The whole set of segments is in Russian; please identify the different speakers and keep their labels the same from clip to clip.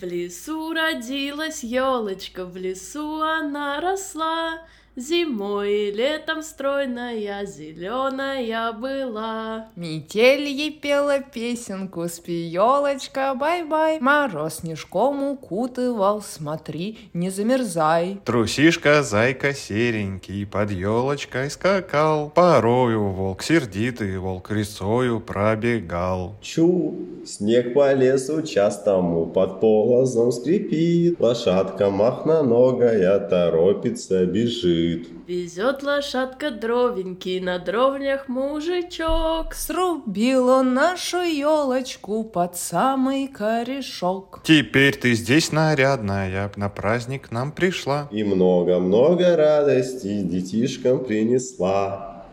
Speaker 1: В лесу родилась елочка, в лесу она росла, Зимой и летом стройная, зеленая была.
Speaker 2: Метель ей пела песенку, спи, елочка, бай-бай. Мороз снежком укутывал, смотри, не замерзай.
Speaker 3: Трусишка, зайка серенький, под елочкой скакал. Порою волк сердитый, волк рысцою пробегал.
Speaker 4: Чу, снег по лесу частому под полозом скрипит. Лошадка махноногая торопится, бежит бежит.
Speaker 1: Везет лошадка дровеньки, на дровнях мужичок.
Speaker 2: Срубил он нашу елочку под самый корешок.
Speaker 3: Теперь ты здесь нарядная, на праздник нам пришла.
Speaker 4: И много-много радости детишкам принесла.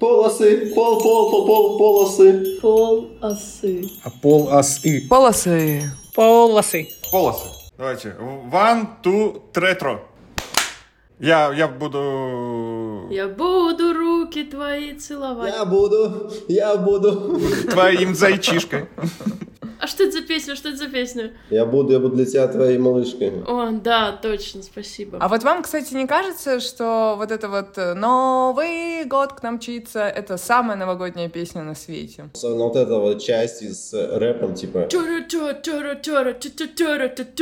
Speaker 4: Полосы, пол, пол, пол, пол, полосы.
Speaker 1: Полосы.
Speaker 5: А полосы.
Speaker 2: Полосы.
Speaker 5: Полосы.
Speaker 3: Полосы. Давайте. One, two, третро. Я, я буду...
Speaker 1: Я буду руки твои целовать.
Speaker 4: Я буду, я буду.
Speaker 3: Твоим зайчишкой.
Speaker 1: А что это за песня? Что это за песня?
Speaker 4: Я буду, я буду для тебя твоей малышкой.
Speaker 1: О, да, точно, спасибо.
Speaker 2: А вот вам, кстати, не кажется, что вот это вот э, Новый год к нам мчится, это самая новогодняя песня на свете?
Speaker 4: Особенно вот эта вот часть с рэпом, типа...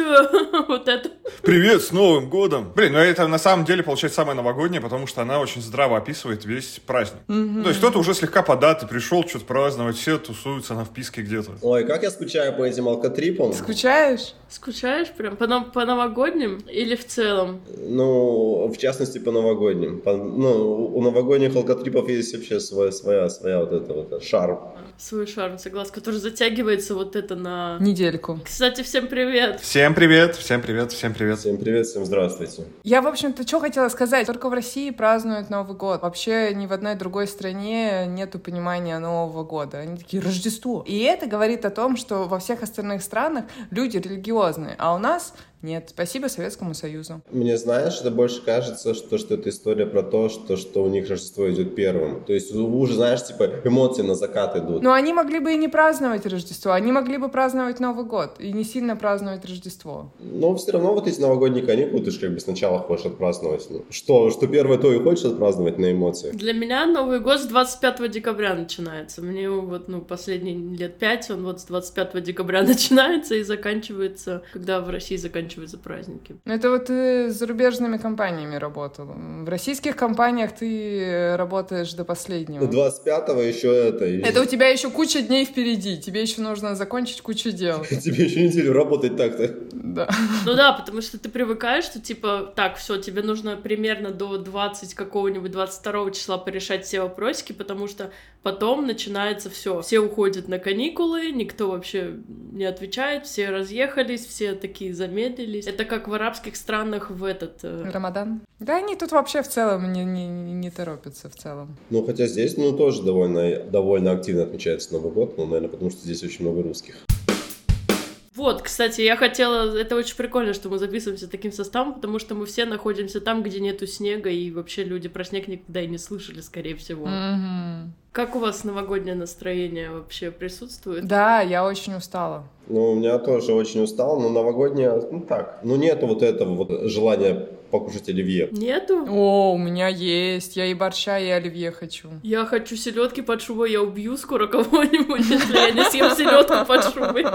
Speaker 1: Вот это.
Speaker 3: Привет, с Новым годом! Блин, ну это на самом деле получается самая новогодняя, потому что она очень здраво описывает весь праздник. То есть кто-то уже слегка податый, пришел что-то праздновать, все тусуются на вписке где-то.
Speaker 4: Ой, как я скучаю скучаю по этим алкотрипам.
Speaker 2: Скучаешь?
Speaker 1: Скучаешь прям по, по новогодним или в целом?
Speaker 4: Ну, в частности, по новогодним. По, ну, у новогодних алкотрипов есть вообще своя, своя, своя вот эта вот шарм.
Speaker 1: Свой шарм, согласен, который затягивается вот это на...
Speaker 2: Недельку.
Speaker 1: Кстати, всем привет!
Speaker 3: Всем привет, всем привет, всем привет.
Speaker 4: Всем привет, всем здравствуйте.
Speaker 2: Я, в общем-то, что хотела сказать. Только в России празднуют Новый год. Вообще ни в одной другой стране нету понимания Нового года. Они такие, Рождество. И это говорит о том, что во всех остальных странах люди религиозные, а у нас нет, спасибо Советскому Союзу.
Speaker 4: Мне, знаешь, это больше кажется, что, что это история про то, что, что у них Рождество идет первым. То есть уже, знаешь, типа эмоции на закат идут.
Speaker 2: Но они могли бы и не праздновать Рождество, они могли бы праздновать Новый год и не сильно праздновать Рождество.
Speaker 4: Но все равно вот эти новогодние каникулы, ты же как бы сначала хочешь отпраздновать. Ну, что, что первое, то и хочешь отпраздновать на эмоции.
Speaker 1: Для меня Новый год с 25 декабря начинается. Мне вот, ну, последние лет пять, он вот с 25 декабря начинается и заканчивается, когда в России заканчивается заканчиваются праздники.
Speaker 2: Ну, это вот ты с зарубежными компаниями работал. В российских компаниях ты работаешь до последнего.
Speaker 4: До 25-го еще это.
Speaker 2: Это у тебя еще куча дней впереди. Тебе еще нужно закончить кучу дел.
Speaker 4: Тебе еще неделю работать так-то.
Speaker 2: Да.
Speaker 1: Ну да, потому что ты привыкаешь, что типа, так, все, тебе нужно примерно до 20 какого-нибудь 22 числа порешать все вопросики, потому что потом начинается все. Все уходят на каникулы, никто вообще не отвечает, все разъехались, все такие замедлились. Это как в арабских странах в этот...
Speaker 2: Э... Рамадан? Да они тут вообще в целом не, не, не торопятся в целом.
Speaker 4: Ну, хотя здесь, ну, тоже довольно, довольно активно отмечается Новый год, ну, наверное, потому что здесь очень много русских.
Speaker 1: Вот, кстати, я хотела... Это очень прикольно, что мы записываемся таким составом, потому что мы все находимся там, где нету снега, и вообще люди про снег никогда и не слышали, скорее всего.
Speaker 2: Mm-hmm.
Speaker 1: Как у вас новогоднее настроение вообще присутствует?
Speaker 2: Да, я очень устала.
Speaker 4: Ну, у меня тоже очень устал, но новогоднее, ну так, ну нету вот этого вот желания покушать оливье.
Speaker 1: Нету?
Speaker 2: О, у меня есть. Я и борща, и оливье хочу.
Speaker 1: Я хочу селедки под шубой. Я убью скоро кого-нибудь, если я не съем селедку под шубой.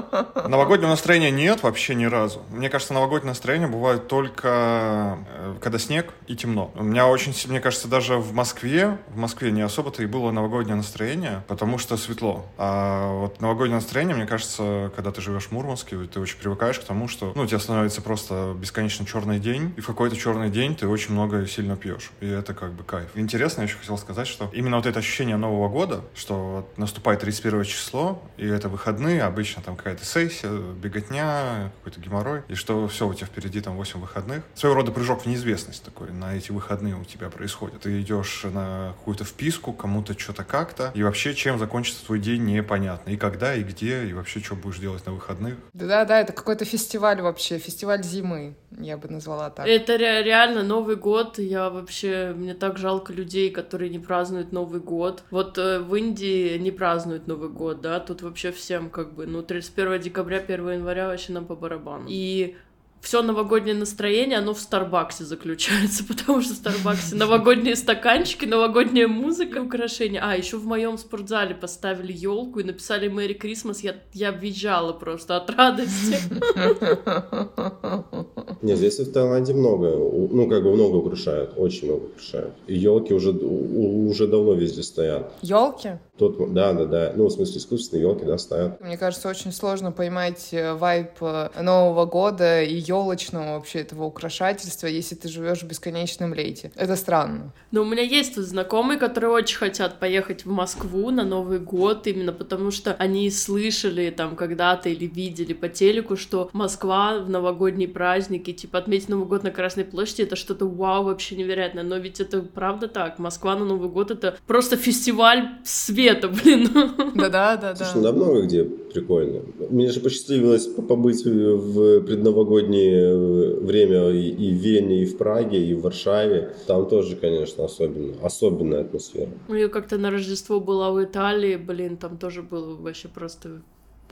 Speaker 3: Новогоднего настроения нет вообще ни разу. Мне кажется, новогоднее настроение бывает только э, когда снег и темно. У меня очень, мне кажется, даже в Москве, в Москве не особо-то и было новогоднее настроение, потому что светло. А вот новогоднее настроение, мне кажется, когда ты живешь в Мурманске, ты очень привыкаешь к тому, что ну, у тебя становится просто бесконечно черный день, и в какой-то черный день ты очень много и сильно пьешь. И это как бы кайф. Интересно, я еще хотел сказать, что именно вот это ощущение Нового года, что вот наступает 31 число, и это выходные, обычно там какая-то сессия, беготня, какой-то геморрой, и что все, у тебя впереди там 8 выходных. Своего рода прыжок в неизвестность такой на эти выходные у тебя происходит. Ты идешь на какую-то вписку, кому-то что-то как-то, и вообще чем закончится твой день непонятно. И когда, и где, и вообще что будешь делать на выходных.
Speaker 2: Да-да, это какой-то фестиваль вообще, фестиваль зимы. я бы назвала так.
Speaker 1: Это ре- реально Новый год. Я вообще... Мне так жалко людей, которые не празднуют Новый год. Вот э, в Индии не празднуют Новый год, да? Тут вообще всем как бы... Ну, 31 декабря, 1 января вообще нам по барабану. И все новогоднее настроение, оно в Старбаксе заключается, потому что в Старбаксе новогодние стаканчики, новогодняя музыка, украшения. А, еще в моем спортзале поставили елку и написали Мэри Крисмас. Я, я визжала просто от радости.
Speaker 4: Нет, здесь в Таиланде много, ну, как бы много украшают, очень много украшают. И елки уже, уже давно везде стоят.
Speaker 2: Елки?
Speaker 4: Тот, да, да, да. Ну, в смысле, искусственные елки, да, стоят.
Speaker 2: Мне кажется, очень сложно поймать э, вайб э, Нового года и елочного вообще этого украшательства, если ты живешь в бесконечном лете. Это странно.
Speaker 1: Но у меня есть тут знакомые, которые очень хотят поехать в Москву на Новый год, именно потому что они слышали там когда-то или видели по телеку, что Москва в новогодние праздники, типа отметить Новый год на Красной площади, это что-то вау, вообще невероятное. Но ведь это правда так. Москва на Новый год это просто фестиваль света, блин.
Speaker 2: Да-да-да-да.
Speaker 4: Слушай, ну да, много где прикольно. Мне же посчастливилось по- побыть в предновогоднее э, время и в Вене, и в Праге, и в Варшаве. Там тоже, конечно, особенно, особенная атмосфера.
Speaker 1: Ну, Я как-то на Рождество была в Италии, блин, там тоже было вообще просто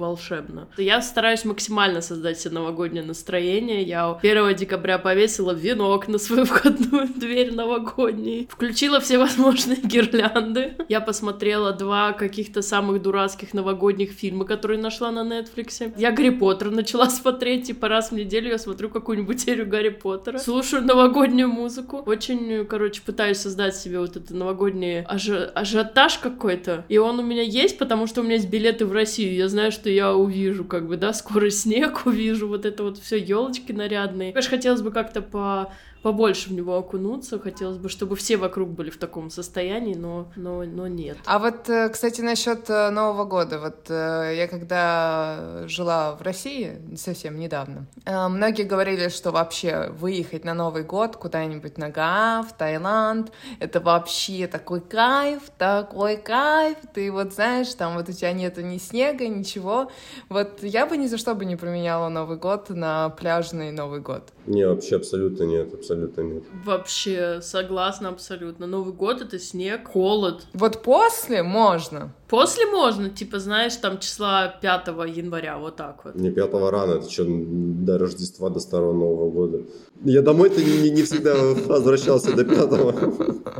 Speaker 1: волшебно. Я стараюсь максимально создать себе новогоднее настроение. Я 1 декабря повесила венок на свою входную дверь новогодний. Включила все возможные гирлянды. Я посмотрела два каких-то самых дурацких новогодних фильма, которые нашла на Нетфликсе. Я Гарри Поттер начала смотреть, типа раз в неделю я смотрю какую-нибудь серию Гарри Поттера. Слушаю новогоднюю музыку. Очень, короче, пытаюсь создать себе вот это новогодний ажи- ажиотаж какой-то. И он у меня есть, потому что у меня есть билеты в Россию. Я знаю, что я увижу, как бы, да, скоро снег увижу, вот это вот все елочки нарядные. Конечно, хотелось бы как-то по побольше в него окунуться, хотелось бы, чтобы все вокруг были в таком состоянии, но, но, но нет.
Speaker 2: А вот, э, кстати, насчет э, Нового года. Вот э, я когда жила в России совсем недавно, многие говорили, что вообще выехать на Новый год куда-нибудь на Гаа, в Таиланд, это вообще такой кайф, такой кайф. Ты вот знаешь, там вот у тебя нету ни снега, ничего. Вот я бы ни за что бы не променяла Новый год на пляжный Новый год.
Speaker 4: Не, вообще абсолютно нет, абсолютно нет.
Speaker 1: Вообще, согласна абсолютно. Новый год — это снег, холод.
Speaker 2: Вот после можно.
Speaker 1: После можно, типа, знаешь, там числа 5 января, вот так вот.
Speaker 4: Мне пятого рано, это что, до Рождества, до Старого Нового года. Я домой-то не, не всегда возвращался до пятого.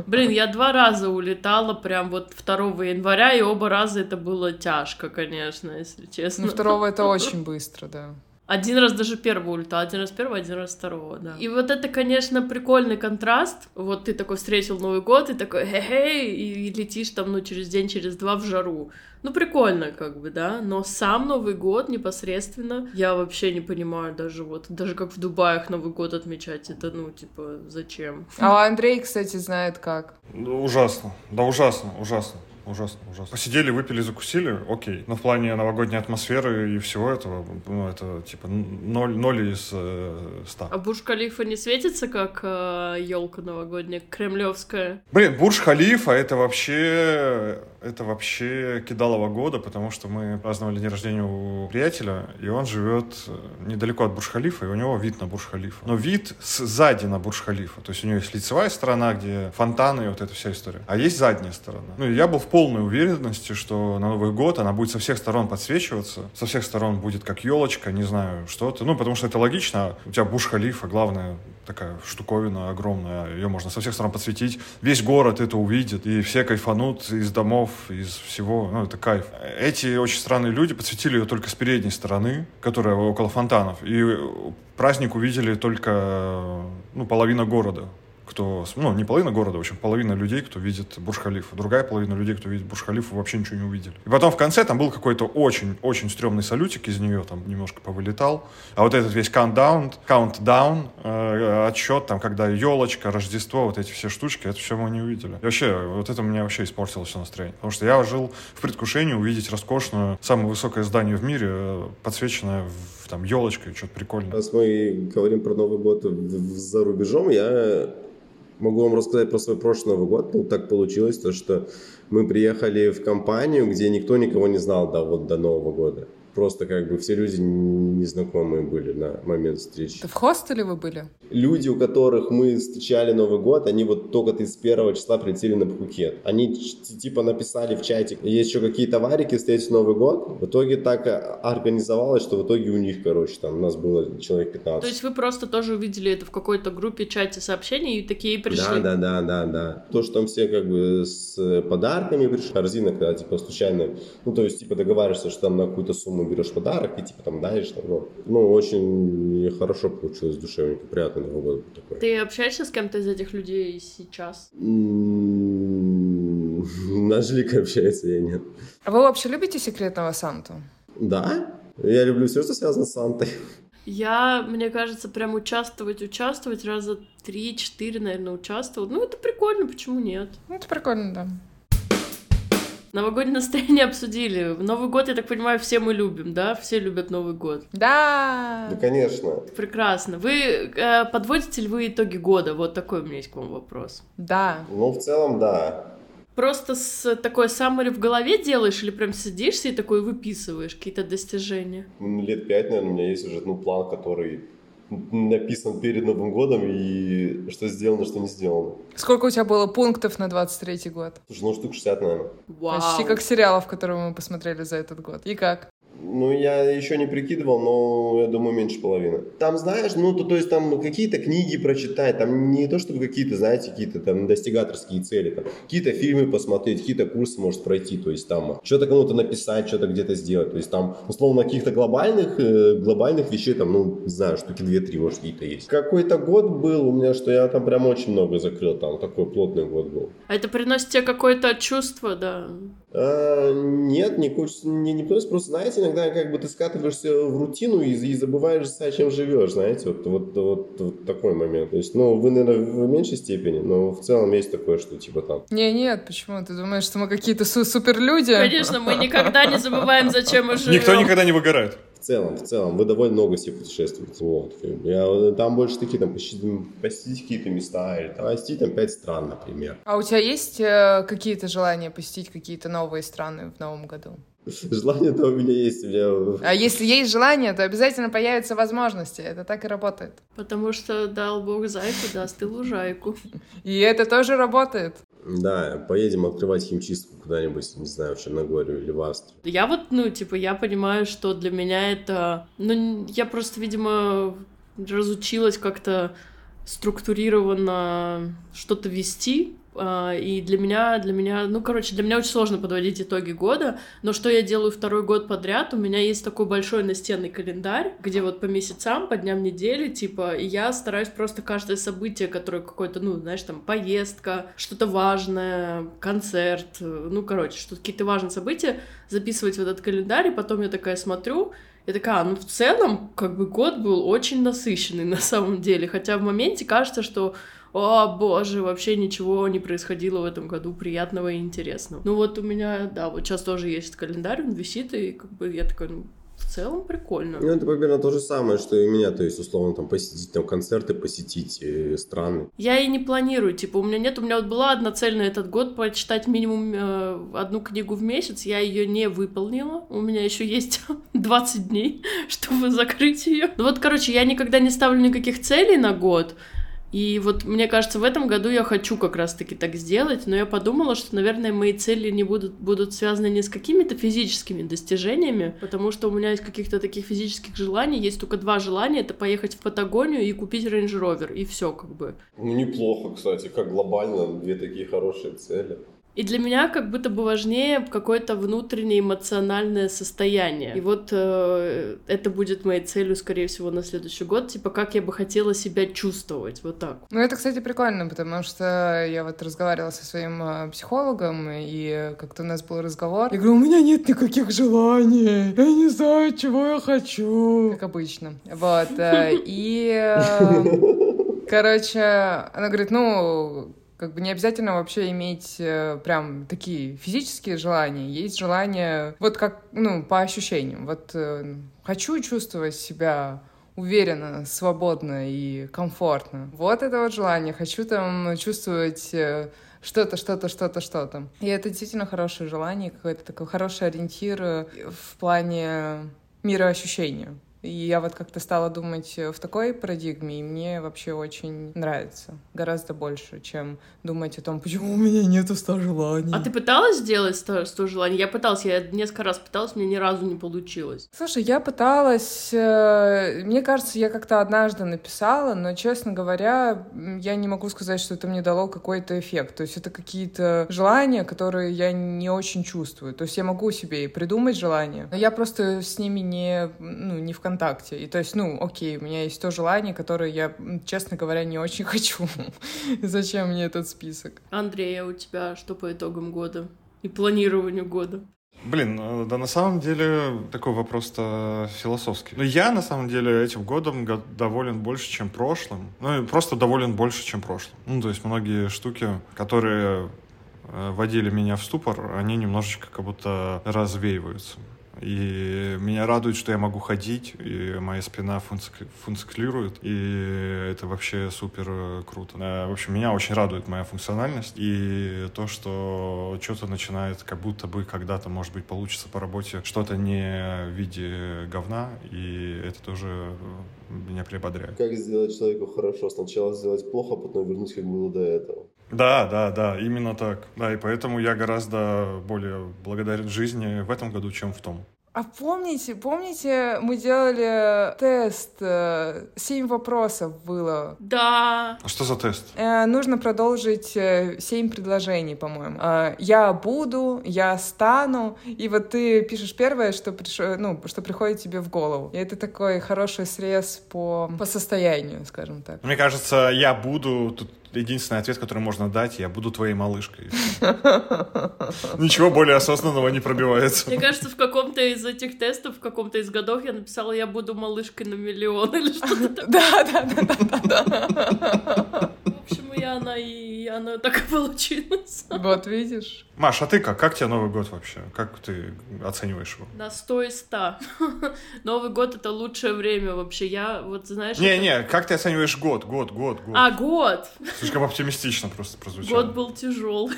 Speaker 1: Блин, я два раза улетала прям вот 2 января, и оба раза это было тяжко, конечно, если честно.
Speaker 2: Ну, второго это очень быстро, да.
Speaker 1: Один раз даже первого улетал, один раз первого, один раз второго, да. И вот это, конечно, прикольный контраст. Вот ты такой встретил Новый год, и такой хе-хей, и, и летишь там, ну, через день, через два в жару. Ну, прикольно, как бы, да, но сам Новый год непосредственно, я вообще не понимаю даже вот, даже как в Дубаях Новый год отмечать, это, ну, типа, зачем?
Speaker 2: А Андрей, кстати, знает как.
Speaker 3: Ужасно. Да ужасно, ужасно. Ужасно, ужасно. Посидели, выпили, закусили, окей. Но в плане новогодней атмосферы и всего этого, ну, это типа ноль, ноль из э, ста.
Speaker 1: А Бурж-Калифа не светится, как елка новогодняя, кремлевская?
Speaker 3: Блин, Бурж-Халифа это вообще, это вообще кидалово года, потому что мы праздновали день рождения у приятеля, и он живет э, недалеко от Бурж-Халифа, и у него вид на Бурж-Халифа. Но вид сзади на Бурж-Халифа. То есть у него есть лицевая сторона, где фонтаны и вот эта вся история. А есть задняя сторона. Ну, и я был в полной уверенности, что на Новый год она будет со всех сторон подсвечиваться, со всех сторон будет как елочка, не знаю, что-то. Ну, потому что это логично. У тебя Бурж-Халифа, главное, такая штуковина огромная, ее можно со всех сторон подсветить. Весь город это увидит, и все кайфанут из домов, из всего. Ну, это кайф. Эти очень странные люди подсветили ее только с передней стороны, которая около фонтанов. И праздник увидели только ну, половина города кто, ну, не половина города, в общем, половина людей, кто видит Бурж-Халифу. Другая половина людей, кто видит Бурж-Халифу, вообще ничего не увидели. И потом в конце там был какой-то очень-очень стрёмный салютик из нее, там немножко повылетал. А вот этот весь countdown, countdown, э, отсчет, там, когда елочка, Рождество, вот эти все штучки, это все мы не увидели. И вообще, вот это мне вообще испортило все настроение. Потому что я жил в предвкушении увидеть роскошную, самое высокое здание в мире, подсвеченное в, там елочкой, что-то прикольное.
Speaker 4: Раз мы говорим про Новый год за рубежом, я могу вам рассказать про свой прошлый Новый год. Ну, так получилось, то, что мы приехали в компанию, где никто никого не знал до, вот, до Нового года. Просто как бы все люди незнакомые были на момент встречи.
Speaker 2: Это в хостеле вы были?
Speaker 4: Люди, у которых мы встречали Новый год, они вот только с первого числа прилетели на Пхукет. Они типа написали в чатик, есть еще какие-то варики встретить Новый год. В итоге так организовалось, что в итоге у них, короче, там у нас было человек 15.
Speaker 1: То есть вы просто тоже увидели это в какой-то группе, чате сообщений и такие пришли?
Speaker 4: Да, да, да, да, да. То, что там все как бы с подарками пришли, корзина, когда типа случайно, ну то есть типа договариваешься, что там на какую-то сумму берешь подарок и типа там даешь, там, ну, ну очень хорошо получилось, душевненько, приятный Новый год такой.
Speaker 1: Ты общаешься с кем-то из этих людей сейчас?
Speaker 4: Нажлик общается, я нет.
Speaker 2: А вы вообще любите секретного Санту?
Speaker 4: Да, я люблю все, что связано с Сантой.
Speaker 1: Я, мне кажется, прям участвовать, участвовать раза три-четыре, наверное, участвовал. Ну, это прикольно, почему нет?
Speaker 2: Ну, это прикольно, да.
Speaker 1: Новогоднее настроение обсудили. Новый год, я так понимаю, все мы любим, да? Все любят Новый год.
Speaker 2: Да.
Speaker 4: Ну, конечно.
Speaker 1: Прекрасно. Вы э, подводите ли вы итоги года? Вот такой у меня есть к вам вопрос.
Speaker 2: Да.
Speaker 4: Ну, в целом, да.
Speaker 1: Просто с такой саммари в голове делаешь или прям сидишься и такой выписываешь какие-то достижения?
Speaker 4: Лет пять, наверное, у меня есть уже ну, план, который написан перед Новым годом и что сделано, что не сделано.
Speaker 2: Сколько у тебя было пунктов на 23-й год?
Speaker 4: Слушай, ну штук 60, наверное.
Speaker 1: Вау.
Speaker 2: Почти как сериалов, которые мы посмотрели за этот год. И как?
Speaker 4: Ну, я еще не прикидывал, но я думаю, меньше половины. Там, знаешь, ну, то, то есть там какие-то книги прочитать, там не то, чтобы какие-то, знаете, какие-то там достигаторские цели, там, какие-то фильмы посмотреть, какие-то курсы, может, пройти, то есть там что-то кому-то написать, что-то где-то сделать, то есть там, условно, каких-то глобальных, э, глобальных вещей, там, ну, не знаю, штуки 2-3, может, какие-то есть. Какой-то год был у меня, что я там прям очень много закрыл, там, такой плотный год был.
Speaker 1: А это приносит тебе какое-то чувство, да?
Speaker 4: А, нет, не, не, не просто, просто, знаете, иногда как бы ты скатываешься в рутину и, и забываешь, чем живешь, знаете, вот, вот, вот, вот такой момент. То есть, ну, вы, наверное, в меньшей степени, но в целом есть такое, что типа там...
Speaker 2: Не, нет, почему? Ты думаешь, что мы какие-то су суперлюди?
Speaker 1: Конечно, мы никогда не забываем, зачем мы живем.
Speaker 3: Никто никогда не выгорает.
Speaker 4: В целом, в целом, вы довольно много себе путешествуете. Вот. Я, там больше такие, там, посетить какие-то места, или там, посетить там пять стран, например.
Speaker 2: А у тебя есть э, какие-то желания посетить какие-то новые страны в новом году?
Speaker 4: Желание-то у меня есть. У меня...
Speaker 2: А если есть желание, то обязательно появятся возможности. Это так и работает.
Speaker 1: Потому что дал бог зайку, даст и лужайку.
Speaker 2: И это тоже работает.
Speaker 4: Да, поедем открывать химчистку куда-нибудь, не знаю, в Черногорию или в Австрию.
Speaker 1: Я вот, ну, типа, я понимаю, что для меня это... Ну, я просто, видимо, разучилась как-то структурированно что-то вести, и для меня, для меня, ну, короче, для меня очень сложно подводить итоги года, но что я делаю второй год подряд, у меня есть такой большой настенный календарь, где вот по месяцам, по дням недели, типа, я стараюсь просто каждое событие, которое какое-то, ну, знаешь, там, поездка, что-то важное, концерт, ну, короче, что какие-то важные события, записывать в этот календарь, и потом я такая смотрю, я такая, а, ну в целом, как бы год был очень насыщенный на самом деле, хотя в моменте кажется, что о боже, вообще ничего не происходило в этом году приятного и интересного. Ну вот у меня, да, вот сейчас тоже есть календарь, он висит, и как бы я такая, ну, в целом прикольно.
Speaker 4: Ну, это примерно то же самое, что и у меня, то есть, условно, там, посетить там концерты, посетить э, страны.
Speaker 1: Я и не планирую, типа, у меня нет, у меня вот была одна цель на этот год прочитать минимум э, одну книгу в месяц, я ее не выполнила, у меня еще есть 20 дней, чтобы закрыть ее. Ну вот, короче, я никогда не ставлю никаких целей на год, и вот мне кажется, в этом году я хочу как раз-таки так сделать, но я подумала, что, наверное, мои цели не будут, будут связаны не с какими-то физическими достижениями, потому что у меня из каких-то таких физических желаний есть только два желания, это поехать в Патагонию и купить Range Rover, и все как бы.
Speaker 4: Ну, неплохо, кстати, как глобально, две такие хорошие цели.
Speaker 1: И для меня как будто бы важнее какое-то внутреннее эмоциональное состояние. И вот э, это будет моей целью, скорее всего, на следующий год. Типа, как я бы хотела себя чувствовать. Вот так.
Speaker 2: Ну, это, кстати, прикольно, потому что я вот разговаривала со своим э, психологом, и как-то у нас был разговор. Я говорю, у меня нет никаких желаний. Я не знаю, чего я хочу. Как обычно. Вот. Э, и... Э, короче, она говорит, ну, как бы не обязательно вообще иметь э, прям такие физические желания. Есть желания, вот как, ну, по ощущениям. Вот э, хочу чувствовать себя уверенно, свободно и комфортно. Вот это вот желание. Хочу там чувствовать э, что-то, что-то, что-то, что-то. И это действительно хорошее желание, какой-то такой хороший ориентир в плане мироощущению. И я вот как-то стала думать в такой парадигме, и мне вообще очень нравится. Гораздо больше, чем думать о том, почему у меня нету 100 желаний.
Speaker 1: А ты пыталась сделать 100, 100 желаний? Я пыталась, я несколько раз пыталась, мне ни разу не получилось.
Speaker 2: Слушай, я пыталась... э, Мне кажется, я как-то однажды написала, но, честно говоря, я не могу сказать, что это мне дало какой-то эффект. То есть это какие-то желания, которые я не очень чувствую. То есть я могу себе и придумать желания, но я просто с ними не, ну, не в контакте. И то есть, ну, окей, у меня есть то желание, которое я, честно говоря, не очень хочу. Зачем мне этот список?
Speaker 1: Андрей, а у тебя что по итогам года и планированию года?
Speaker 3: Блин, э, да на самом деле такой вопрос-то философский. Но я на самом деле этим годом го- доволен больше, чем прошлым. Ну, и просто доволен больше, чем прошлым. Ну, то есть многие штуки, которые э, вводили меня в ступор, они немножечко как будто развеиваются. И меня радует, что я могу ходить, и моя спина функци- функционирует, и это вообще супер э, круто. Э, В общем, меня очень радует моя функциональность, и то, что что-то начинает, как будто бы когда-то, может быть, получится по работе, что-то не в виде говна, и это тоже э, меня приободряет.
Speaker 4: Как сделать человеку хорошо? Сначала сделать плохо, а потом вернуть, как было до этого.
Speaker 3: Да, да, да, именно так. Да, и поэтому я гораздо более благодарен жизни в этом году, чем в том.
Speaker 2: А помните, помните, мы делали тест, э, семь вопросов было.
Speaker 1: Да,
Speaker 3: А что за тест?
Speaker 2: Э, нужно продолжить э, семь предложений, по-моему. Э, я буду, я стану, и вот ты пишешь первое, что, приш- ну, что приходит тебе в голову. И это такой хороший срез по, по состоянию, скажем так.
Speaker 3: Мне кажется, я буду... Тут единственный ответ, который можно дать, я буду твоей малышкой. Ничего более осознанного не пробивается.
Speaker 1: мне кажется, в каком-то из этих тестов, в каком-то из годов я написала, я буду малышкой на миллион или что-то такое.
Speaker 2: Да, да, да, да, да, да.
Speaker 1: В общем, и она, и она так и получилась.
Speaker 2: Вот видишь?
Speaker 3: Маш, а ты как? Как тебе Новый год вообще? Как ты оцениваешь его?
Speaker 1: На 100 из 100. Новый год — это лучшее время вообще. Я вот, знаешь... это-
Speaker 3: Не-не, как ты оцениваешь год? Год, год, год.
Speaker 1: А, год!
Speaker 3: Слишком оптимистично просто прозвучало.
Speaker 1: Год был тяжелый.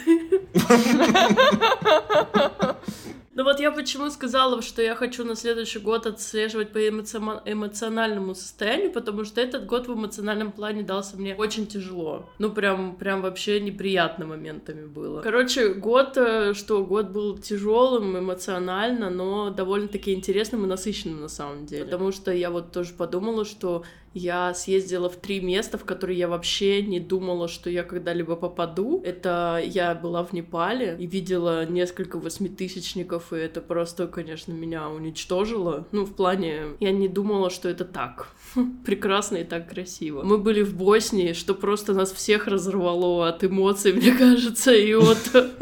Speaker 1: Ну вот я почему сказала, что я хочу на следующий год отслеживать по эмоциональному состоянию, потому что этот год в эмоциональном плане дался мне очень тяжело. Ну прям, прям вообще неприятно моментами было. Короче, год, э, что год был тяжелым эмоционально, но довольно-таки интересным и насыщенным на самом деле. Потому что я вот тоже подумала, что я съездила в три места, в которые я вообще не думала, что я когда-либо попаду. Это я была в Непале и видела несколько восьмитысячников, и это просто, конечно, меня уничтожило. Ну, в плане, я не думала, что это так. Прекрасно и так красиво. Мы были в Боснии, что просто нас всех разорвало от эмоций, мне кажется, и от...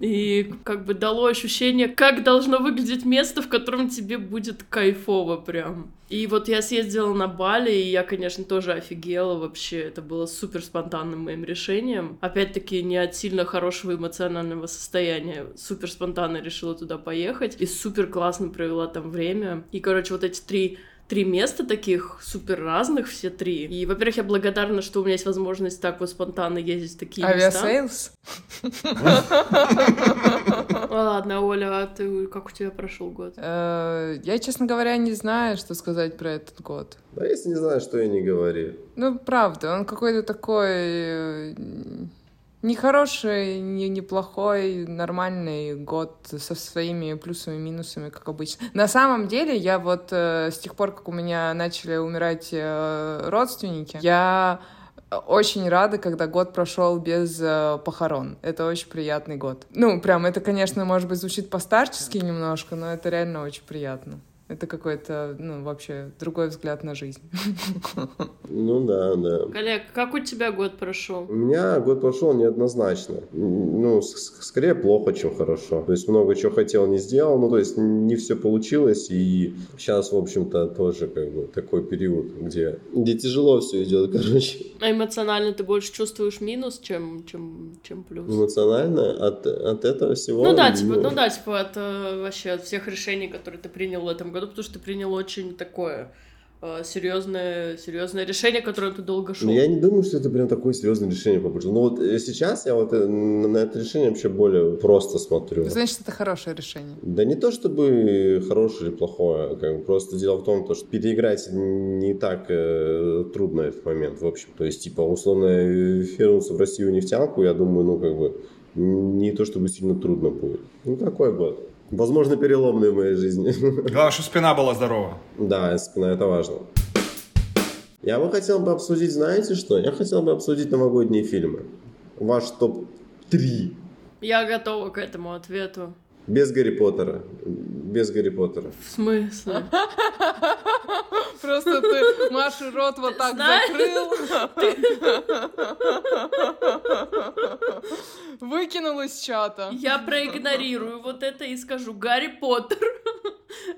Speaker 1: И как бы дало ощущение, как должно выглядеть место, в котором тебе будет кайфово прям. И вот я съездила на Бали, и я, конечно, тоже офигела вообще. Это было супер спонтанным моим решением. Опять-таки, не от сильно хорошего эмоционального состояния. Супер спонтанно решила туда поехать. И супер классно провела там время. И, короче, вот эти три три места таких супер разных, все три. И, во-первых, я благодарна, что у меня есть возможность так вот спонтанно ездить в такие места.
Speaker 2: Aviasales?
Speaker 1: Ладно, Оля, а ты как у тебя прошел год?
Speaker 2: Э, Я, честно говоря, не знаю, что сказать про этот год.
Speaker 4: Да если не знаешь, что и не говори.
Speaker 2: Ну, правда, он какой-то такой э, нехороший, не неплохой, нормальный год со своими плюсами и минусами, как обычно. На самом деле, я вот э, с тех пор, как у меня начали умирать э, родственники, я очень рада, когда год прошел без э, похорон. Это очень приятный год. Ну, прям, это, конечно, может быть, звучит постарчески немножко, но это реально очень приятно. Это какой-то, ну, вообще другой взгляд на жизнь.
Speaker 4: Ну да, да.
Speaker 1: Олег, как у тебя год прошел?
Speaker 4: У меня год прошел неоднозначно. Ну, скорее плохо, чем хорошо. То есть много чего хотел, не сделал. Ну, то есть не все получилось. И сейчас, в общем-то, тоже как бы такой период, где, где тяжело все идет, короче.
Speaker 1: А эмоционально ты больше чувствуешь минус, чем, чем, чем плюс?
Speaker 4: Эмоционально от, от этого всего.
Speaker 1: Ну да, типа, ну да, типа от э, вообще от всех решений, которые ты принял в этом году, потому что ты принял очень такое э, серьезное, серьезное решение, которое ты долго шел.
Speaker 4: Ну, я не думаю, что это прям такое серьезное решение по большому. Ну, вот э, сейчас я вот э, на это решение вообще более просто смотрю.
Speaker 2: Значит, это хорошее решение.
Speaker 4: Да не то чтобы хорошее или плохое, как бы просто дело в том, то, что переиграть не так э, трудно этот момент, в общем. То есть, типа, условно, вернуться в Россию нефтянку, я думаю, ну, как бы, не то чтобы сильно трудно будет. Ну, такой год. Возможно, переломный в моей жизни.
Speaker 3: Главное, чтобы спина была здорова.
Speaker 4: Да, спина, это важно. Я бы хотел бы обсудить, знаете что? Я хотел бы обсудить новогодние фильмы. Ваш топ-3.
Speaker 1: Я готова к этому ответу.
Speaker 4: Без Гарри Поттера. Без Гарри Поттера.
Speaker 1: В смысле?
Speaker 2: Просто ты Маше рот вот так
Speaker 1: Знаешь-
Speaker 2: закрыл. Выкинул из чата.
Speaker 1: Я проигнорирую вот это и скажу Гарри Поттер.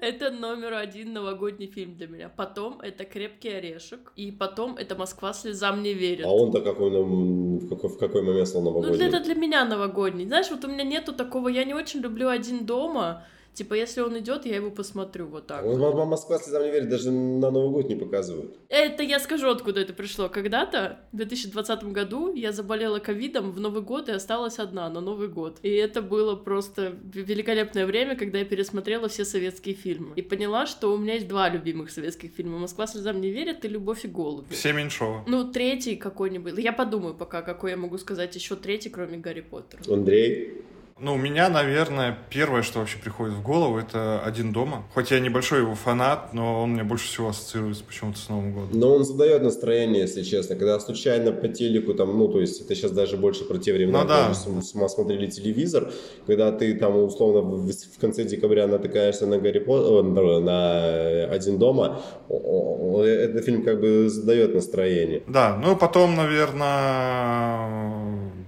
Speaker 1: Это номер один новогодний фильм для меня. Потом это Крепкий орешек. И потом это Москва слезам не верит.
Speaker 4: А он-то какой, в какой, в какой момент стал
Speaker 1: Ну,
Speaker 4: новогодний?
Speaker 1: для- это для меня новогодний. Знаешь, вот у меня нету такого, я не очень люблю один дома. Типа, если он идет, я его посмотрю вот так.
Speaker 4: Вот М- М- Москва слезам не верит, даже на Новый год не показывают.
Speaker 1: Это я скажу, откуда это пришло. Когда-то, в 2020 году, я заболела ковидом в Новый год и осталась одна на Новый год. И это было просто великолепное время, когда я пересмотрела все советские фильмы. И поняла, что у меня есть два любимых советских фильма. «Москва слезам не верит» и «Любовь и голуби».
Speaker 3: Все Меньшова.
Speaker 1: Ну, третий какой-нибудь. Я подумаю пока, какой я могу сказать еще третий, кроме Гарри Поттера.
Speaker 4: Андрей?
Speaker 3: Ну, у меня, наверное, первое, что вообще приходит в голову, это «Один дома». Хоть я небольшой его фанат, но он мне больше всего ассоциируется почему-то с Новым годом.
Speaker 4: Но он задает настроение, если честно. Когда случайно по телеку, там, ну, то есть это сейчас даже больше про те времена,
Speaker 3: Ну да.
Speaker 4: мы смотрели телевизор, когда ты там, условно, в, конце декабря натыкаешься на Гарри Поттер, на «Один дома», о, этот фильм как бы задает настроение.
Speaker 3: Да, ну потом, наверное,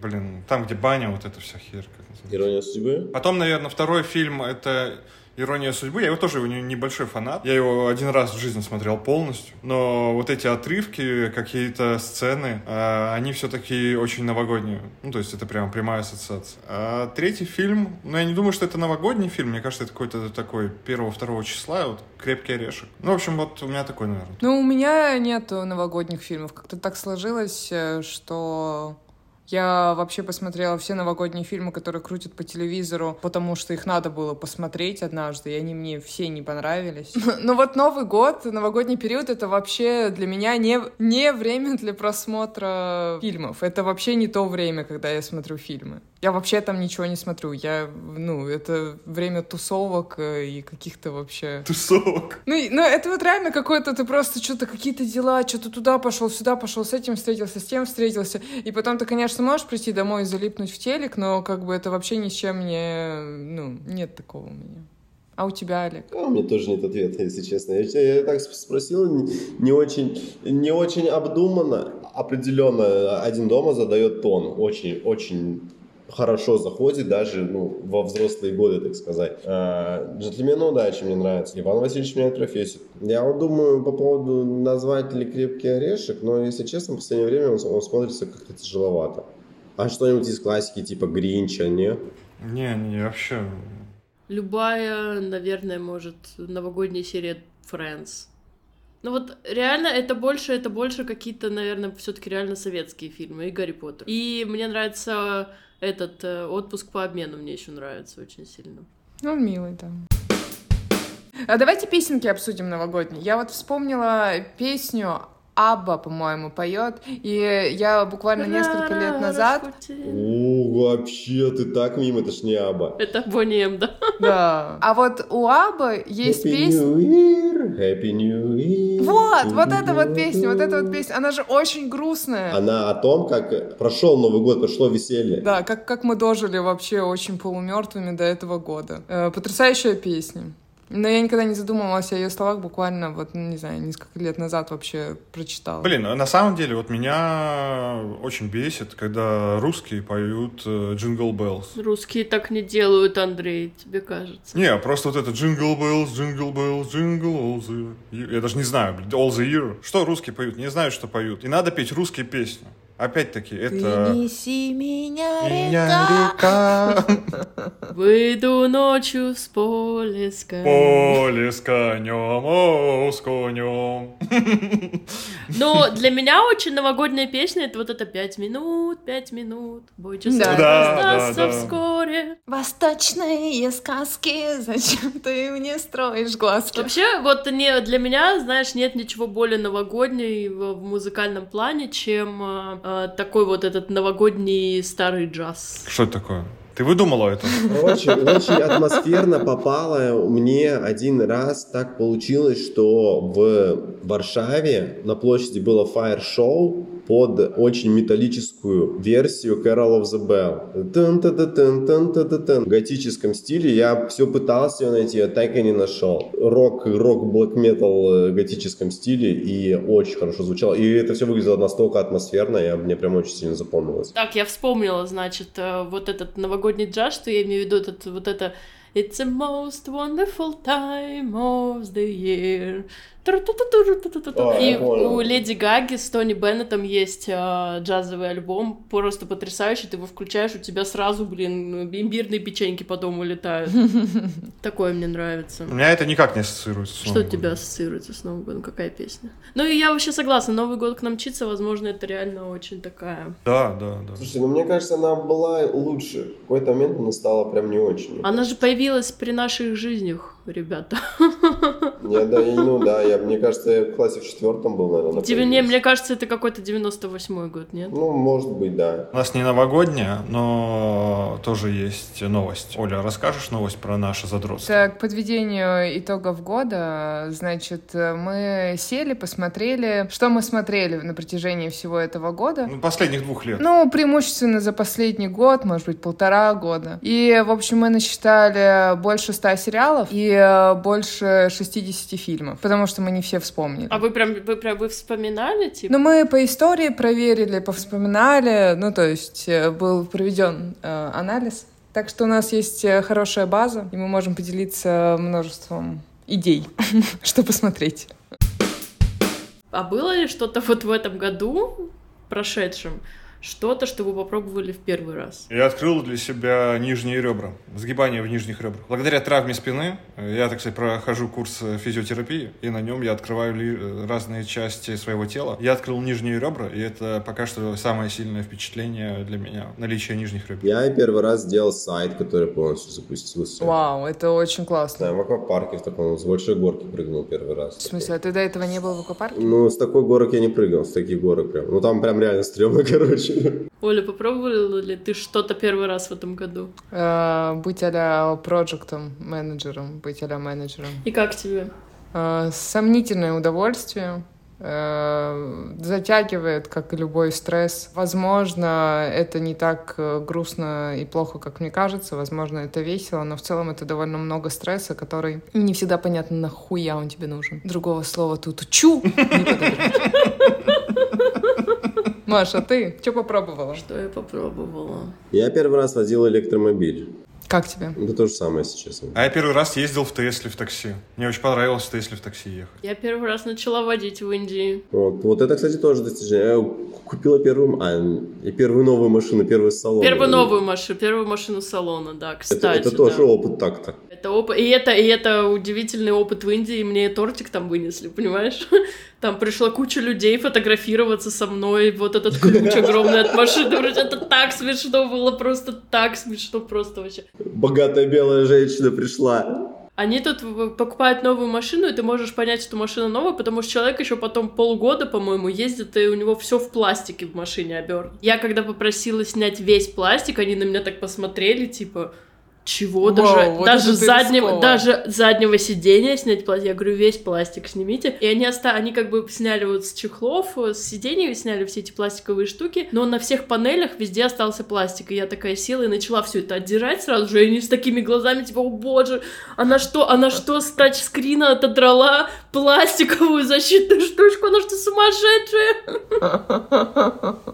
Speaker 3: блин, там, где баня, вот эта вся называется.
Speaker 4: Ирония судьбы?
Speaker 3: Потом, наверное, второй фильм — это «Ирония судьбы». Я его тоже его не- небольшой фанат. Я его один раз в жизни смотрел полностью. Но вот эти отрывки, какие-то сцены, э, они все-таки очень новогодние. Ну, то есть это прям прямая ассоциация. А третий фильм, ну, я не думаю, что это новогодний фильм. Мне кажется, это какой-то такой первого-второго числа, вот «Крепкий орешек». Ну, в общем, вот у меня такой, наверное.
Speaker 2: Ну, у меня нету новогодних фильмов. Как-то так сложилось, э, что я вообще посмотрела все новогодние фильмы, которые крутят по телевизору, потому что их надо было посмотреть однажды, и они мне все не понравились. Но вот Новый год, новогодний период, это вообще для меня не, не время для просмотра фильмов. Это вообще не то время, когда я смотрю фильмы. Я вообще там ничего не смотрю. Я, ну, это время тусовок э, и каких-то вообще...
Speaker 3: Тусовок.
Speaker 2: Ну, ну, это вот реально какое-то, ты просто что-то, какие-то дела, что-то туда пошел, сюда пошел, с этим встретился, с тем встретился. И потом ты, конечно, можешь прийти домой и залипнуть в телек, но как бы это вообще ни с чем не... Ну, нет такого у меня. А у тебя, Олег?
Speaker 4: А у меня тоже нет ответа, если честно. Я, я так спросил, не, не очень, не очень обдуманно. Определенно, один дома задает тон. Очень, очень хорошо заходит даже ну, во взрослые годы, так сказать. А, Джентльмену удачи мне нравится. Иван Васильевич меняет профессию. Я вот думаю по поводу назвать ли крепкий орешек, но, если честно, в последнее время он, он смотрится как-то тяжеловато. А что-нибудь из классики, типа Гринча, не?
Speaker 3: Не, не, вообще...
Speaker 1: Любая, наверное, может, новогодняя серия Friends. Ну вот реально это больше, это больше какие-то, наверное, все-таки реально советские фильмы и Гарри Поттер. И мне нравится этот э, отпуск по обмену, мне еще нравится очень сильно.
Speaker 2: Ну, милый, да. А давайте песенки обсудим новогодние. Я вот вспомнила песню Абба, по-моему, поет. И я буквально несколько лет назад...
Speaker 4: О, вообще, ты так мимо, это ж не Аба.
Speaker 1: Это Бонни М, да?
Speaker 2: Да. А вот у Абба есть
Speaker 4: Happy
Speaker 2: песня...
Speaker 4: New Year, Happy New Year.
Speaker 2: Вот, вот эта вот песня, вот эта вот песня, она же очень грустная.
Speaker 4: Она о том, как прошел Новый год, прошло веселье.
Speaker 2: Да, как, как мы дожили вообще очень полумертвыми до этого года. Э, потрясающая песня. Но я никогда не задумывалась о ее словах, буквально, вот, ну, не знаю, несколько лет назад вообще прочитала.
Speaker 3: Блин, на самом деле, вот меня очень бесит, когда русские поют Jingle Bells.
Speaker 1: Русские так не делают, Андрей, тебе кажется.
Speaker 3: Не, просто вот это Jingle Bells, Jingle Bells, Jingle All the Year. Я даже не знаю, блин, All the Year. Что русские поют? Не знаю, что поют. И надо петь русские песни. Опять-таки,
Speaker 2: Ты
Speaker 3: это...
Speaker 2: неси меня,
Speaker 3: Меня
Speaker 2: река.
Speaker 3: река,
Speaker 1: Выйду ночью с поля с конем.
Speaker 3: поле с конем, о, с конем.
Speaker 1: Но для меня очень новогодняя песня это вот это пять минут, пять минут. Бой часов
Speaker 2: Да.
Speaker 3: Да,
Speaker 1: раздастся
Speaker 3: да, да.
Speaker 1: вскоре.
Speaker 2: Восточные сказки, зачем ты мне строишь глазки?
Speaker 1: Вообще, вот не, для меня, знаешь, нет ничего более новогоднего в музыкальном плане, чем э, такой вот этот новогодний старый джаз.
Speaker 3: Что это такое? Ты выдумала это?
Speaker 4: Очень, очень атмосферно попало. Мне один раз так получилось, что в Варшаве на площади было фаер-шоу под очень металлическую версию Carol of the Bell. В готическом стиле я все пытался ее найти, я так и не нашел. Рок, рок, блэк метал в готическом стиле и очень хорошо звучало. И это все выглядело настолько атмосферно, я, мне прям очень сильно запомнилось.
Speaker 1: Так, я вспомнила, значит, э, вот этот новогодний джаз, что я имею в виду, этот, вот это It's the most wonderful time of the year.
Speaker 4: А,
Speaker 1: И у Леди Гаги с Тони Беннетом есть э, джазовый альбом, просто потрясающий. Ты его включаешь, у тебя сразу, блин, имбирные печеньки по дому летают. Такое мне нравится.
Speaker 3: У меня это никак не ассоциируется с
Speaker 1: Что у
Speaker 3: Новым
Speaker 1: тебя
Speaker 3: годом.
Speaker 1: ассоциируется с Новым годом? Какая песня? Ну и я вообще согласна, Новый год к нам мчится, возможно, это реально очень такая...
Speaker 3: Да, да, да.
Speaker 4: Слушай, ну мне кажется, она была лучше. В какой-то момент она стала прям не очень.
Speaker 1: Она же появилась при наших жизнях, ребята.
Speaker 4: Я, да, я- ну да, я, мне кажется, я в классе в четвертом был, наверное.
Speaker 1: Тебе- не, мне кажется, это какой-то 98-й год, нет?
Speaker 4: Ну, может быть, да.
Speaker 3: У нас не новогодняя, но тоже есть новость. Оля, расскажешь новость про наше задротство?
Speaker 2: Так, к подведению итогов года, значит, мы сели, посмотрели, что мы смотрели на протяжении всего этого года.
Speaker 3: Ну, последних двух лет.
Speaker 2: Ну, преимущественно за последний год, может быть, полтора года. И, в общем, мы насчитали больше ста сериалов и э, больше 60 фильмов, потому что мы не все вспомнили.
Speaker 1: А вы прям, вы прям, вы вспоминали, типа?
Speaker 2: Ну, мы по истории проверили, повспоминали, ну, то есть э, был проведен э, анализ. Так что у нас есть э, хорошая база, и мы можем поделиться множеством идей, что посмотреть.
Speaker 1: А было ли что-то вот в этом году, прошедшем, что-то, что вы попробовали в первый раз?
Speaker 3: Я открыл для себя нижние ребра, сгибание в нижних ребрах. Благодаря травме спины, э, я, так сказать, прохожу курс э, физиотерапии, и на нем я открываю э, разные части своего тела. Я открыл нижние ребра, и это пока что самое сильное впечатление для меня, наличие нижних ребер.
Speaker 4: Я первый раз сделал сайт, который полностью запустился.
Speaker 2: Вау, это очень классно.
Speaker 4: Да, в аквапарке в таком, с большой горки прыгнул первый раз.
Speaker 2: В смысле, а ты до этого не был в аквапарке?
Speaker 4: Ну, с такой горок я не прыгал, с таких горок прям. Ну, там прям реально стрёмно, короче.
Speaker 1: Оля, попробовала ли ты что-то первый раз в этом году?
Speaker 2: Э, Быть а-ля проектом, менеджером, быть а-ля менеджером.
Speaker 1: И как тебе?
Speaker 2: Э, Сомнительное удовольствие. э, Затягивает, как и любой стресс. Возможно, это не так грустно и плохо, как мне кажется. Возможно, это весело, но в целом это довольно много стресса, который не всегда понятно, нахуя он тебе нужен. Другого слова тут чу не подобрать. Маша, ты что попробовала?
Speaker 1: Что я попробовала?
Speaker 4: Я первый раз водил электромобиль.
Speaker 2: Как тебе?
Speaker 4: Это то же самое, если честно.
Speaker 3: А я первый раз ездил в Тесле в такси. Мне очень понравилось в Тесле в такси ехать.
Speaker 1: Я первый раз начала водить в Индии.
Speaker 4: Вот, вот это, кстати, тоже достижение. Я купила первую, а, и первую новую машину, первый салон.
Speaker 1: Первую новую машину, первую машину салона, да,
Speaker 4: Это,
Speaker 1: кстати.
Speaker 4: это тоже
Speaker 1: да.
Speaker 4: опыт так-то.
Speaker 1: Это опыт, и это, и это удивительный опыт в Индии, мне тортик там вынесли, понимаешь? Там пришла куча людей фотографироваться со мной, вот этот ключ огромный от машины, это так смешно было, просто так смешно, просто вообще.
Speaker 4: Богатая белая женщина пришла.
Speaker 1: Они тут покупают новую машину, и ты можешь понять, что машина новая, потому что человек еще потом полгода, по-моему, ездит, и у него все в пластике в машине обернуто. Я когда попросила снять весь пластик, они на меня так посмотрели, типа, чего?
Speaker 2: Вау,
Speaker 1: даже
Speaker 2: вот
Speaker 1: даже, заднего, даже заднего сидения снять пластик. Я говорю, весь пластик снимите. И они, оста... они как бы сняли вот с чехлов, э, с сидений сняли все эти пластиковые штуки, но на всех панелях везде остался пластик. И я такая села и начала все это отдирать сразу же, и они с такими глазами, типа, о боже, она что, она что с тачскрина отодрала пластиковую защитную штучку, она что, сумасшедшая?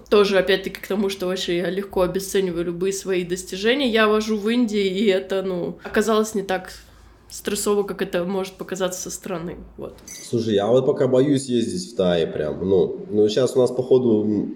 Speaker 1: Тоже, опять-таки, к тому, что вообще я легко обесцениваю любые свои достижения. Я вожу в Индии, и это, ну, оказалось не так стрессово, как это может показаться со стороны. Вот.
Speaker 4: Слушай, я вот пока боюсь ездить в Тае прям. Ну, ну сейчас у нас, походу,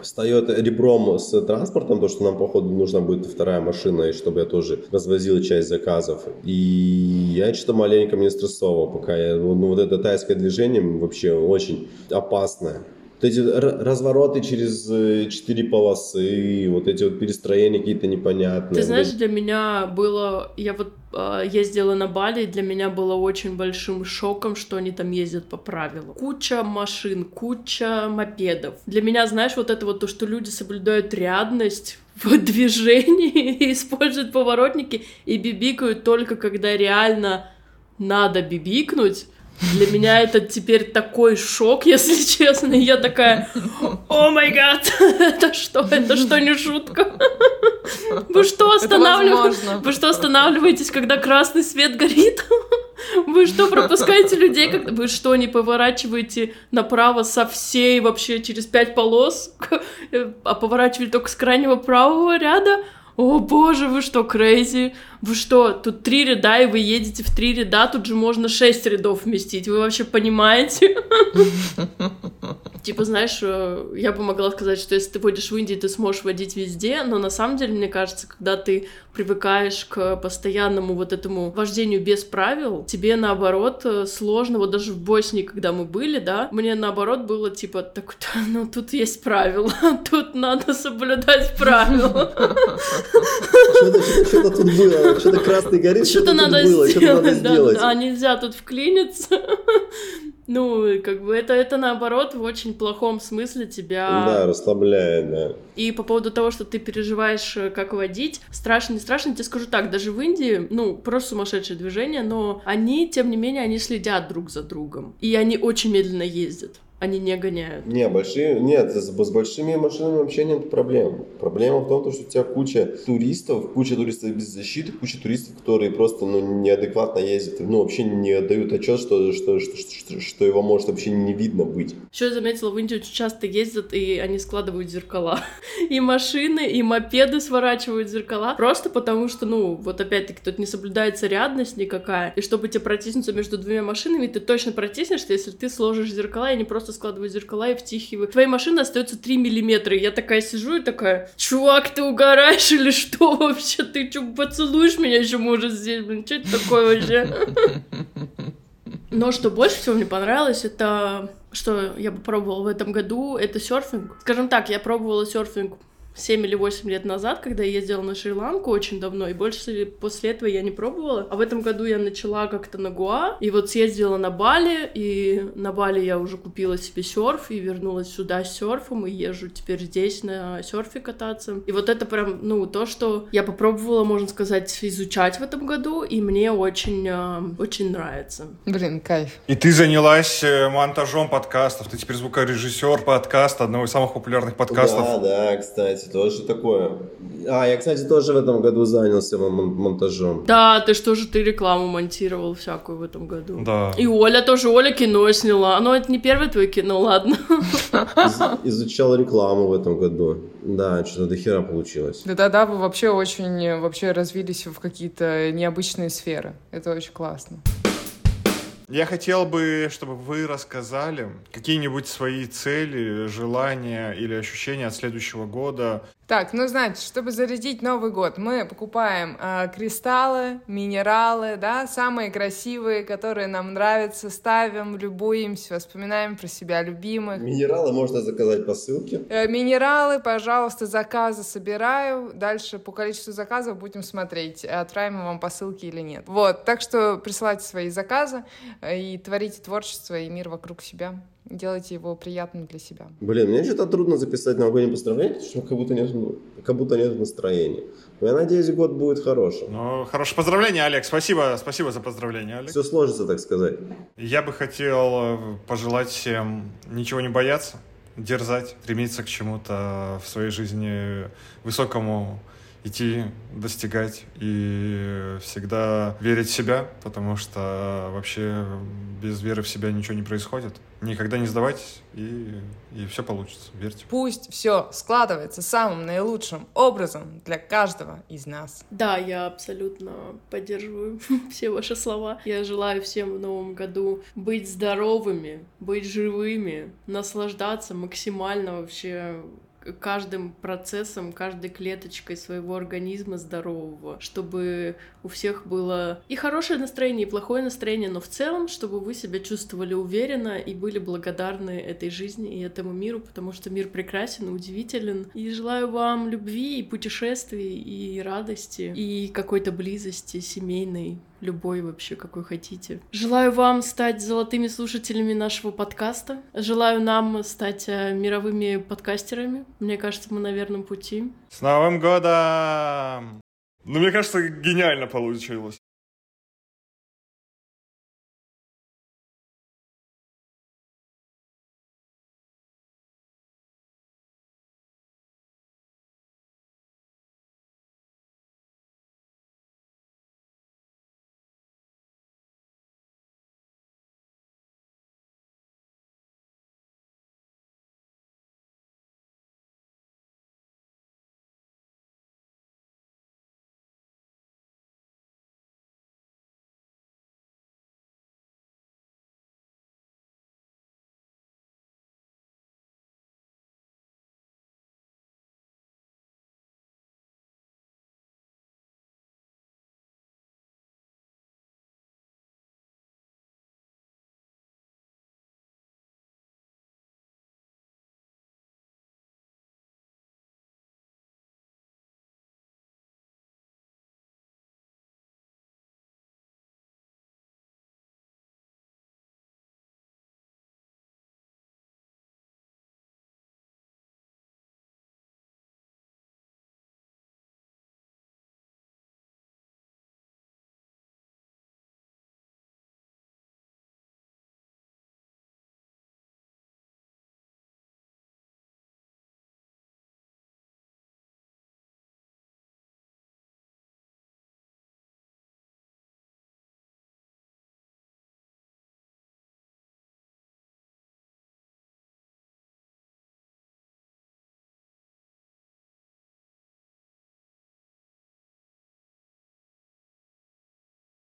Speaker 4: встает ребром с транспортом, то, что нам, походу, нужна будет вторая машина, и чтобы я тоже развозил часть заказов. И я что-то маленько мне стрессово, пока я, ну, вот это тайское движение вообще очень опасное. Вот эти развороты через э, четыре полосы, вот эти вот перестроения какие-то непонятные.
Speaker 1: Ты знаешь, для меня было... Я вот э, ездила на Бали, и для меня было очень большим шоком, что они там ездят по правилам. Куча машин, куча мопедов. Для меня, знаешь, вот это вот то, что люди соблюдают рядность в движении и используют поворотники и бибикают только когда реально надо бибикнуть, для меня это теперь такой шок, если честно. Я такая, о май гад, это что? Это что, не шутка? Вы что, останавливаетесь? Вы что, останавливаетесь, когда красный свет горит? Вы что, пропускаете людей? Как... Вы что, не поворачиваете направо со всей вообще через пять полос, а поворачиваете только с крайнего правого ряда? О боже, вы что, крейзи? Вы что, тут три ряда, и вы едете в три ряда, тут же можно шесть рядов вместить. Вы вообще понимаете? Типа, знаешь, э, я бы могла сказать, что если ты водишь в Индии, ты сможешь водить везде, но на самом деле, мне кажется, когда ты привыкаешь к постоянному вот этому вождению без правил, тебе наоборот э, сложно, вот даже в Боснии, когда мы были, да, мне наоборот было типа, так, ну тут есть правила, тут надо соблюдать правила.
Speaker 4: Что-то тут было, что-то красный горит,
Speaker 1: что-то надо сделать. Да, нельзя тут вклиниться. Ну, как бы это, это наоборот в очень плохом смысле тебя...
Speaker 4: Да, расслабляет, да.
Speaker 1: И по поводу того, что ты переживаешь, э, как водить, страшно, не страшно, тебе скажу так, даже в Индии, ну, просто сумасшедшее движение, но они, тем не менее, они следят друг за другом. И они очень медленно ездят они не гоняют.
Speaker 4: Не, большие, нет, с, с большими машинами вообще нет проблем. Проблема в том, что у тебя куча туристов, куча туристов без защиты, куча туристов, которые просто ну, неадекватно ездят, ну, вообще не отдают отчет, что, что, что, что, что его может вообще не видно быть.
Speaker 1: Еще я заметила, в Индии очень часто ездят, и они складывают зеркала. И машины, и мопеды сворачивают зеркала. Просто потому что, ну, вот опять-таки, тут не соблюдается рядность никакая. И чтобы тебе протиснуться между двумя машинами, ты точно протиснешься, если ты сложишь зеркала и не просто просто складываю зеркала и втихиваю. Твоей машины остается 3 миллиметра. Я такая сижу и такая, чувак, ты угораешь или что вообще? Ты что, поцелуешь меня еще, может, здесь? Блин, что это такое вообще? Но что больше всего мне понравилось, это что я бы пробовала в этом году, это серфинг. Скажем так, я пробовала серфинг 7 или 8 лет назад, когда я ездила на Шри-Ланку очень давно, и больше после этого я не пробовала. А в этом году я начала как-то на Гуа, и вот съездила на Бали, и на Бали я уже купила себе серф, и вернулась сюда с серфом, и езжу теперь здесь на серфе кататься. И вот это прям, ну, то, что я попробовала, можно сказать, изучать в этом году, и мне очень, э, очень нравится.
Speaker 2: Блин, кайф.
Speaker 3: И ты занялась э, монтажом подкастов, ты теперь звукорежиссер подкаста, одного из самых популярных подкастов.
Speaker 4: Да, да, кстати, тоже такое. А, я, кстати, тоже в этом году занялся мон- монтажом.
Speaker 1: Да, ты что же ты рекламу монтировал всякую в этом году.
Speaker 3: Да.
Speaker 1: И Оля тоже, Оля кино сняла. Ну, это не первое твое кино, ладно.
Speaker 4: Из- изучал рекламу в этом году. Да, что-то до хера получилось.
Speaker 2: Да-да-да, вы вообще очень вообще развились в какие-то необычные сферы. Это очень классно.
Speaker 3: Я хотел бы, чтобы вы рассказали какие-нибудь свои цели, желания или ощущения от следующего года.
Speaker 2: Так, ну, значит, чтобы зарядить Новый год, мы покупаем э, кристаллы, минералы, да, самые красивые, которые нам нравятся, ставим, любуемся, вспоминаем про себя любимых.
Speaker 4: Минералы можно заказать по ссылке.
Speaker 2: Э, минералы, пожалуйста, заказы собираю. Дальше по количеству заказов будем смотреть, отправим мы вам по ссылке или нет. Вот, так что присылайте свои заказы э, и творите творчество и мир вокруг себя делайте его приятным для себя.
Speaker 4: Блин, мне что-то трудно записать новогоднее поздравление, потому что как будто нет, как будто нет настроения. Но я надеюсь, год будет хорошим.
Speaker 3: Ну, хорошее поздравление, Олег. Спасибо, спасибо за поздравление, Олег.
Speaker 4: Все сложится, так сказать.
Speaker 3: Я бы хотел э, пожелать всем ничего не бояться, дерзать, стремиться к чему-то в своей жизни высокому, идти, достигать и всегда верить в себя, потому что вообще без веры в себя ничего не происходит. Никогда не сдавайтесь, и, и все получится, верьте.
Speaker 2: Пусть все складывается самым наилучшим образом для каждого из нас.
Speaker 1: Да, я абсолютно поддерживаю все ваши слова. Я желаю всем в новом году быть здоровыми, быть живыми, наслаждаться максимально вообще каждым процессом, каждой клеточкой своего организма здорового, чтобы у всех было и хорошее настроение, и плохое настроение, но в целом, чтобы вы себя чувствовали уверенно и были благодарны этой жизни и этому миру, потому что мир прекрасен и удивителен. И желаю вам любви и путешествий, и радости, и какой-то близости семейной, любой вообще, какой хотите. Желаю вам стать золотыми слушателями нашего подкаста. Желаю нам стать э, мировыми подкастерами. Мне кажется, мы на верном пути.
Speaker 3: С Новым годом! Ну, мне кажется, гениально получилось.